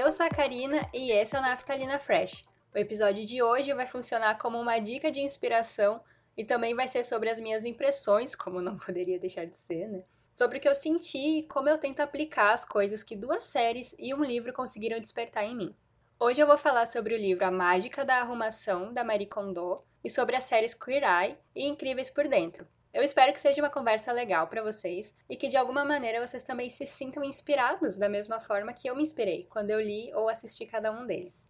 Eu sou a Karina e esse é o Naftalina Fresh. O episódio de hoje vai funcionar como uma dica de inspiração e também vai ser sobre as minhas impressões, como não poderia deixar de ser, né? Sobre o que eu senti e como eu tento aplicar as coisas que duas séries e um livro conseguiram despertar em mim. Hoje eu vou falar sobre o livro A Mágica da Arrumação, da Marie Kondo, e sobre as séries Queer Eye e Incríveis por Dentro. Eu espero que seja uma conversa legal para vocês e que de alguma maneira vocês também se sintam inspirados da mesma forma que eu me inspirei quando eu li ou assisti cada um deles.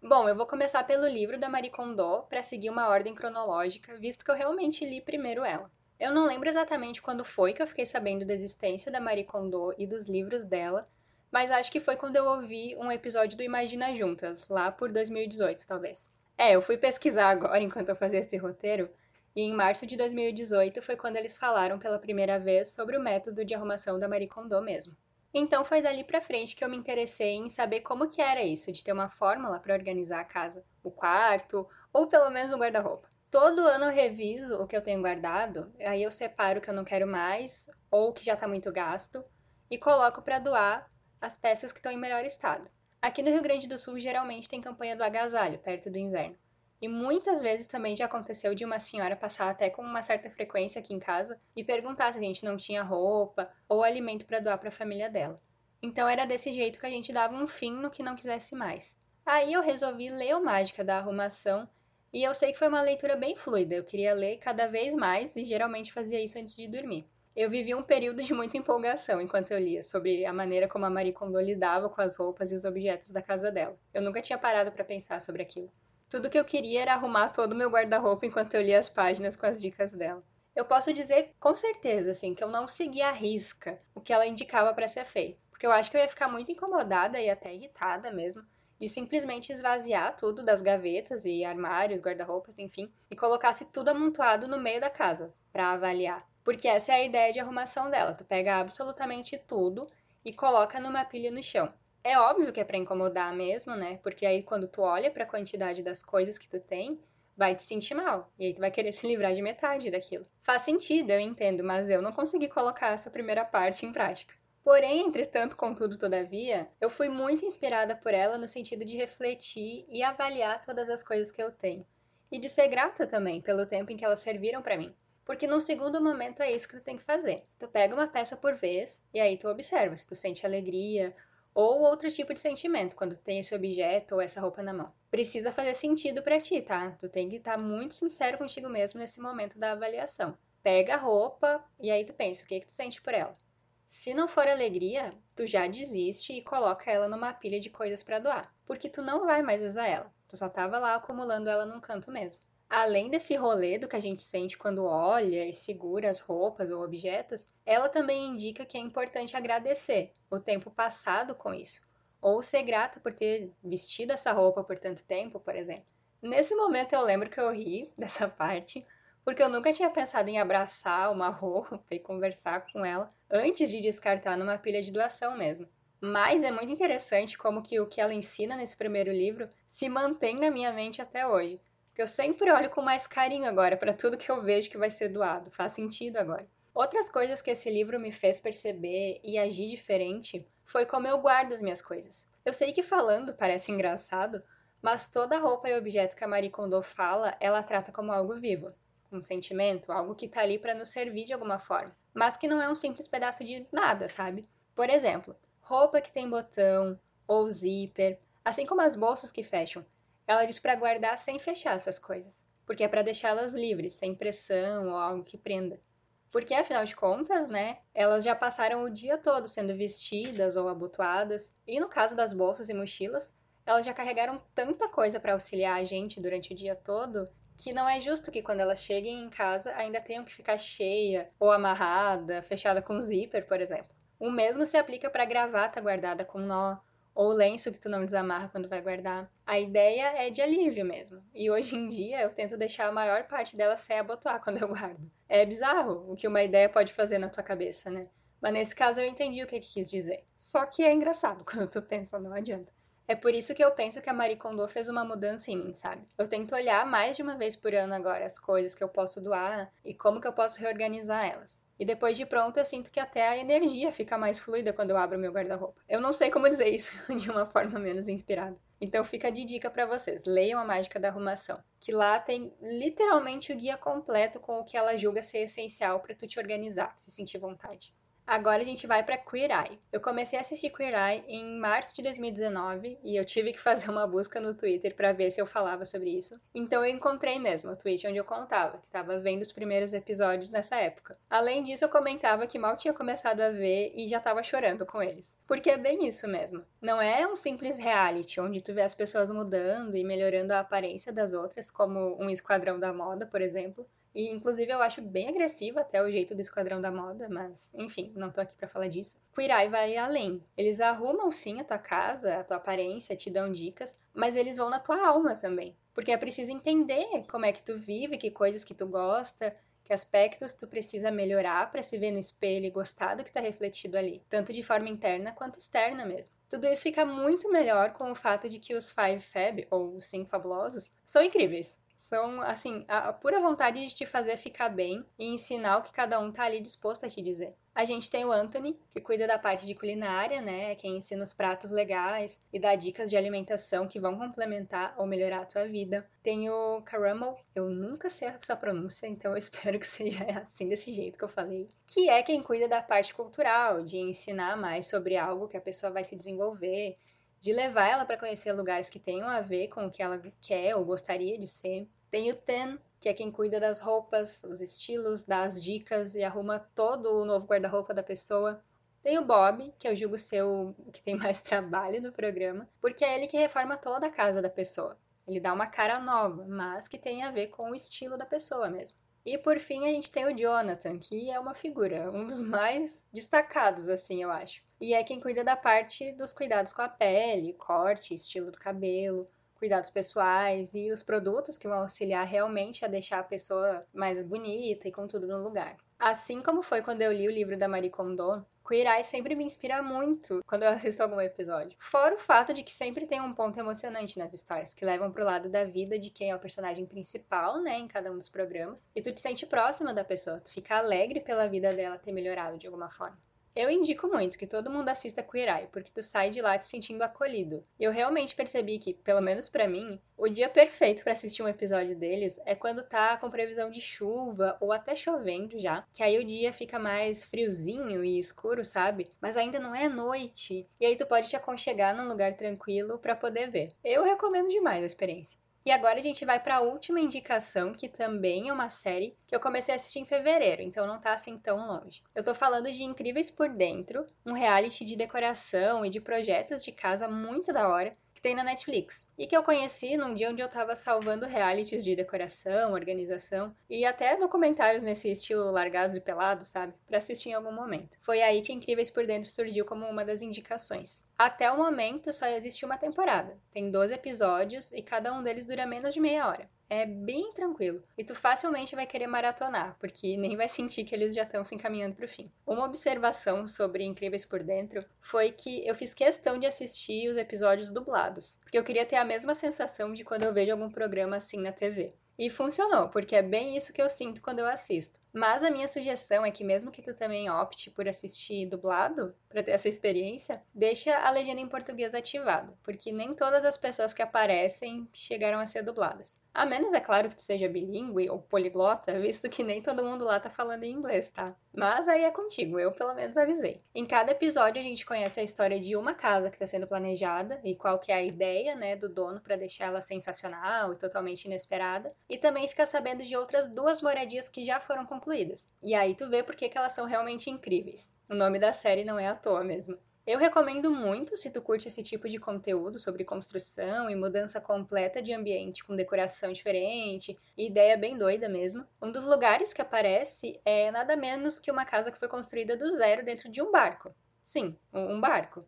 Bom, eu vou começar pelo livro da Marie Kondo para seguir uma ordem cronológica, visto que eu realmente li primeiro ela. Eu não lembro exatamente quando foi que eu fiquei sabendo da existência da Marie Kondo e dos livros dela, mas acho que foi quando eu ouvi um episódio do Imagina Juntas, lá por 2018, talvez. É, eu fui pesquisar agora enquanto eu fazia esse roteiro, e em março de 2018 foi quando eles falaram pela primeira vez sobre o método de arrumação da Marie Kondo mesmo. Então foi dali para frente que eu me interessei em saber como que era isso de ter uma fórmula para organizar a casa, o quarto ou pelo menos um guarda-roupa. Todo ano eu reviso o que eu tenho guardado, aí eu separo o que eu não quero mais ou que já está muito gasto e coloco para doar as peças que estão em melhor estado. Aqui no Rio Grande do Sul, geralmente tem campanha do agasalho, perto do inverno. E muitas vezes também já aconteceu de uma senhora passar até com uma certa frequência aqui em casa e perguntar se a gente não tinha roupa ou alimento para doar para a família dela. Então era desse jeito que a gente dava um fim no que não quisesse mais. Aí eu resolvi ler o Mágica da Arrumação e eu sei que foi uma leitura bem fluida. Eu queria ler cada vez mais e geralmente fazia isso antes de dormir. Eu vivi um período de muita empolgação enquanto eu lia sobre a maneira como a Marie Kondo lidava com as roupas e os objetos da casa dela. Eu nunca tinha parado para pensar sobre aquilo. Tudo que eu queria era arrumar todo o meu guarda-roupa enquanto eu lia as páginas com as dicas dela. Eu posso dizer com certeza assim que eu não segui à risca o que ela indicava para ser feito, porque eu acho que eu ia ficar muito incomodada e até irritada mesmo de simplesmente esvaziar tudo das gavetas e armários, guarda-roupas, enfim, e colocasse tudo amontoado no meio da casa para avaliar. Porque essa é a ideia de arrumação dela. Tu pega absolutamente tudo e coloca numa pilha no chão. É óbvio que é para incomodar mesmo, né? Porque aí quando tu olha para a quantidade das coisas que tu tem, vai te sentir mal. E aí tu vai querer se livrar de metade daquilo. Faz sentido, eu entendo, mas eu não consegui colocar essa primeira parte em prática. Porém, entretanto, contudo, todavia, eu fui muito inspirada por ela no sentido de refletir e avaliar todas as coisas que eu tenho. E de ser grata também pelo tempo em que elas serviram para mim. Porque num segundo momento é isso que tu tem que fazer. Tu pega uma peça por vez e aí tu observa se tu sente alegria ou outro tipo de sentimento quando tem esse objeto ou essa roupa na mão. Precisa fazer sentido para ti, tá? Tu tem que estar tá muito sincero contigo mesmo nesse momento da avaliação. Pega a roupa e aí tu pensa o que, que tu sente por ela. Se não for alegria, tu já desiste e coloca ela numa pilha de coisas para doar, porque tu não vai mais usar ela. Tu só tava lá acumulando ela num canto mesmo além desse rolê do que a gente sente quando olha e segura as roupas ou objetos, ela também indica que é importante agradecer o tempo passado com isso, ou ser grata por ter vestido essa roupa por tanto tempo, por exemplo. Nesse momento eu lembro que eu ri dessa parte, porque eu nunca tinha pensado em abraçar uma roupa e conversar com ela antes de descartar numa pilha de doação mesmo. Mas é muito interessante como que o que ela ensina nesse primeiro livro se mantém na minha mente até hoje. Porque eu sempre olho com mais carinho agora para tudo que eu vejo que vai ser doado. Faz sentido agora. Outras coisas que esse livro me fez perceber e agir diferente foi como eu guardo as minhas coisas. Eu sei que falando parece engraçado, mas toda roupa e objeto que a Marie Kondo fala, ela trata como algo vivo, um sentimento, algo que tá ali para nos servir de alguma forma, mas que não é um simples pedaço de nada, sabe? Por exemplo, roupa que tem botão ou zíper, assim como as bolsas que fecham, ela diz para guardar sem fechar essas coisas, porque é para deixá-las livres, sem pressão ou algo que prenda. Porque afinal de contas, né, elas já passaram o dia todo sendo vestidas ou abotoadas, e no caso das bolsas e mochilas, elas já carregaram tanta coisa para auxiliar a gente durante o dia todo que não é justo que quando elas cheguem em casa ainda tenham que ficar cheia ou amarrada, fechada com zíper, por exemplo. O mesmo se aplica para gravata guardada com nó, ou lenço que tu não desamarra quando vai guardar. A ideia é de alívio mesmo. E hoje em dia eu tento deixar a maior parte dela sem abotoar quando eu guardo. É bizarro o que uma ideia pode fazer na tua cabeça, né? Mas nesse caso eu entendi o que ele quis dizer. Só que é engraçado quando tu pensa, não adianta. É por isso que eu penso que a Marie Kondo fez uma mudança em mim, sabe? Eu tento olhar mais de uma vez por ano agora as coisas que eu posso doar e como que eu posso reorganizar elas. E depois de pronto, eu sinto que até a energia fica mais fluida quando eu abro meu guarda-roupa. Eu não sei como dizer isso de uma forma menos inspirada. Então fica de dica para vocês, leiam a Mágica da Arrumação, que lá tem literalmente o guia completo com o que ela julga ser essencial para tu te organizar, se sentir vontade. Agora a gente vai para Queer Eye. Eu comecei a assistir Queer Eye em março de 2019 e eu tive que fazer uma busca no Twitter para ver se eu falava sobre isso. Então eu encontrei mesmo o tweet onde eu contava que estava vendo os primeiros episódios nessa época. Além disso, eu comentava que mal tinha começado a ver e já estava chorando com eles. Porque é bem isso mesmo. Não é um simples reality onde tu vê as pessoas mudando e melhorando a aparência das outras, como um esquadrão da moda, por exemplo. E, inclusive, eu acho bem agressivo até o jeito do Esquadrão da Moda, mas, enfim, não tô aqui para falar disso. Queer vai além. Eles arrumam sim a tua casa, a tua aparência, te dão dicas, mas eles vão na tua alma também. Porque é preciso entender como é que tu vive, que coisas que tu gosta, que aspectos tu precisa melhorar para se ver no espelho e gostar do que está refletido ali, tanto de forma interna quanto externa mesmo. Tudo isso fica muito melhor com o fato de que os Five Fab, ou os Cinco Fabulosos, são incríveis são, assim, a, pura vontade de te fazer ficar bem e ensinar o que cada um tá ali disposto a te dizer. A gente tem o Anthony, que cuida da parte de culinária, né? Quem ensina os pratos legais e dá dicas de alimentação que vão complementar ou melhorar a tua vida. Tem o Caramel, eu nunca sei essa pronúncia, então eu espero que seja assim desse jeito que eu falei. Que é quem cuida da parte cultural, de ensinar mais sobre algo que a pessoa vai se desenvolver, de levar ela para conhecer lugares que tenham a ver com o que ela quer ou gostaria de ser. Tem o Ten, que é quem cuida das roupas, os estilos, dá as dicas e arruma todo o novo guarda-roupa da pessoa. Tem o Bob, que eu julgo ser o que tem mais trabalho no programa, porque é ele que reforma toda a casa da pessoa. Ele dá uma cara nova, mas que tem a ver com o estilo da pessoa mesmo. E por fim a gente tem o Jonathan, que é uma figura, um dos mais destacados, assim, eu acho. E é quem cuida da parte dos cuidados com a pele, corte, estilo do cabelo, cuidados pessoais e os produtos que vão auxiliar realmente a deixar a pessoa mais bonita e com tudo no lugar. Assim como foi quando eu li o livro da Marie Kondo, Queer Eye sempre me inspira muito quando eu assisto algum episódio. Fora o fato de que sempre tem um ponto emocionante nas histórias, que levam pro lado da vida de quem é o personagem principal, né, em cada um dos programas. E tu te sente próxima da pessoa, tu fica alegre pela vida dela ter melhorado de alguma forma. Eu indico muito que todo mundo assista Queer Eye, porque tu sai de lá te sentindo acolhido. Eu realmente percebi que, pelo menos para mim, o dia perfeito para assistir um episódio deles é quando tá com previsão de chuva ou até chovendo já, que aí o dia fica mais friozinho e escuro, sabe? Mas ainda não é noite. E aí tu pode te aconchegar num lugar tranquilo para poder ver. Eu recomendo demais a experiência. E agora a gente vai para a última indicação, que também é uma série que eu comecei a assistir em fevereiro, então não tá assim tão longe. Eu tô falando de Incríveis por Dentro, um reality de decoração e de projetos de casa muito da hora, que tem na Netflix. E que eu conheci num dia onde eu tava salvando realities de decoração, organização e até documentários nesse estilo largados e pelados, sabe? Pra assistir em algum momento. Foi aí que Incríveis por Dentro surgiu como uma das indicações. Até o momento só existe uma temporada. Tem 12 episódios e cada um deles dura menos de meia hora é bem tranquilo. E tu facilmente vai querer maratonar, porque nem vai sentir que eles já estão se encaminhando para o fim. Uma observação sobre Incríveis por Dentro foi que eu fiz questão de assistir os episódios dublados, porque eu queria ter a mesma sensação de quando eu vejo algum programa assim na TV. E funcionou, porque é bem isso que eu sinto quando eu assisto. Mas a minha sugestão é que mesmo que tu também opte por assistir dublado, para ter essa experiência, deixa a legenda em português ativada, porque nem todas as pessoas que aparecem chegaram a ser dubladas. A menos, é claro, que tu seja bilíngue ou poliglota, visto que nem todo mundo lá tá falando em inglês, tá? Mas aí é contigo, eu pelo menos avisei. Em cada episódio a gente conhece a história de uma casa que está sendo planejada e qual que é a ideia, né, do dono para deixar ela sensacional e totalmente inesperada, e também fica sabendo de outras duas moradias que já foram concluídas. E aí tu vê por que, elas são realmente incríveis. O nome da série não é à toa mesmo. Eu recomendo muito se tu curte esse tipo de conteúdo sobre construção e mudança completa de ambiente com decoração diferente e ideia bem doida mesmo. Um dos lugares que aparece é nada menos que uma casa que foi construída do zero dentro de um barco. Sim, um barco.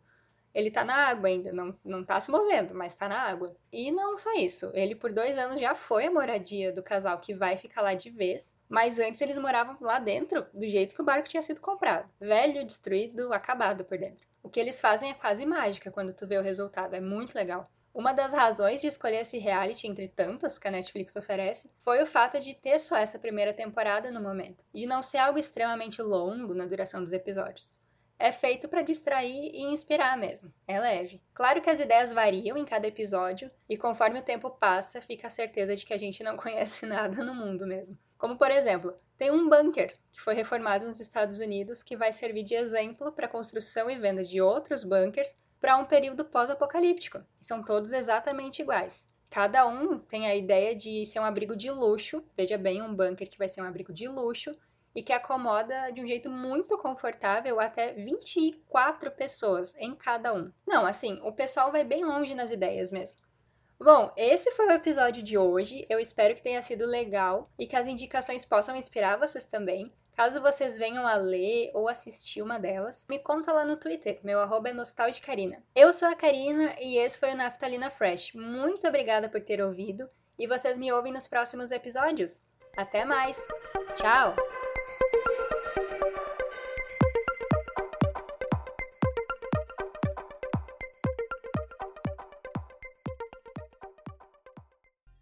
Ele tá na água ainda, não, não tá se movendo, mas tá na água. E não só isso, ele por dois anos já foi a moradia do casal que vai ficar lá de vez, mas antes eles moravam lá dentro, do jeito que o barco tinha sido comprado. Velho, destruído, acabado por dentro. O que eles fazem é quase mágica quando tu vê o resultado, é muito legal. Uma das razões de escolher esse reality entre tantos que a Netflix oferece foi o fato de ter só essa primeira temporada no momento, de não ser algo extremamente longo na duração dos episódios é feito para distrair e inspirar mesmo. É leve. Claro que as ideias variam em cada episódio e conforme o tempo passa, fica a certeza de que a gente não conhece nada no mundo mesmo. Como por exemplo, tem um bunker que foi reformado nos Estados Unidos que vai servir de exemplo para a construção e venda de outros bunkers para um período pós-apocalíptico, são todos exatamente iguais. Cada um tem a ideia de ser um abrigo de luxo, veja bem, um bunker que vai ser um abrigo de luxo, e que acomoda de um jeito muito confortável até 24 pessoas em cada um. Não, assim, o pessoal vai bem longe nas ideias mesmo. Bom, esse foi o episódio de hoje. Eu espero que tenha sido legal e que as indicações possam inspirar vocês também. Caso vocês venham a ler ou assistir uma delas, me conta lá no Twitter. Meu arroba é nostalgicarina. Eu sou a Karina e esse foi o Naftalina Fresh. Muito obrigada por ter ouvido e vocês me ouvem nos próximos episódios. Até mais! Tchau!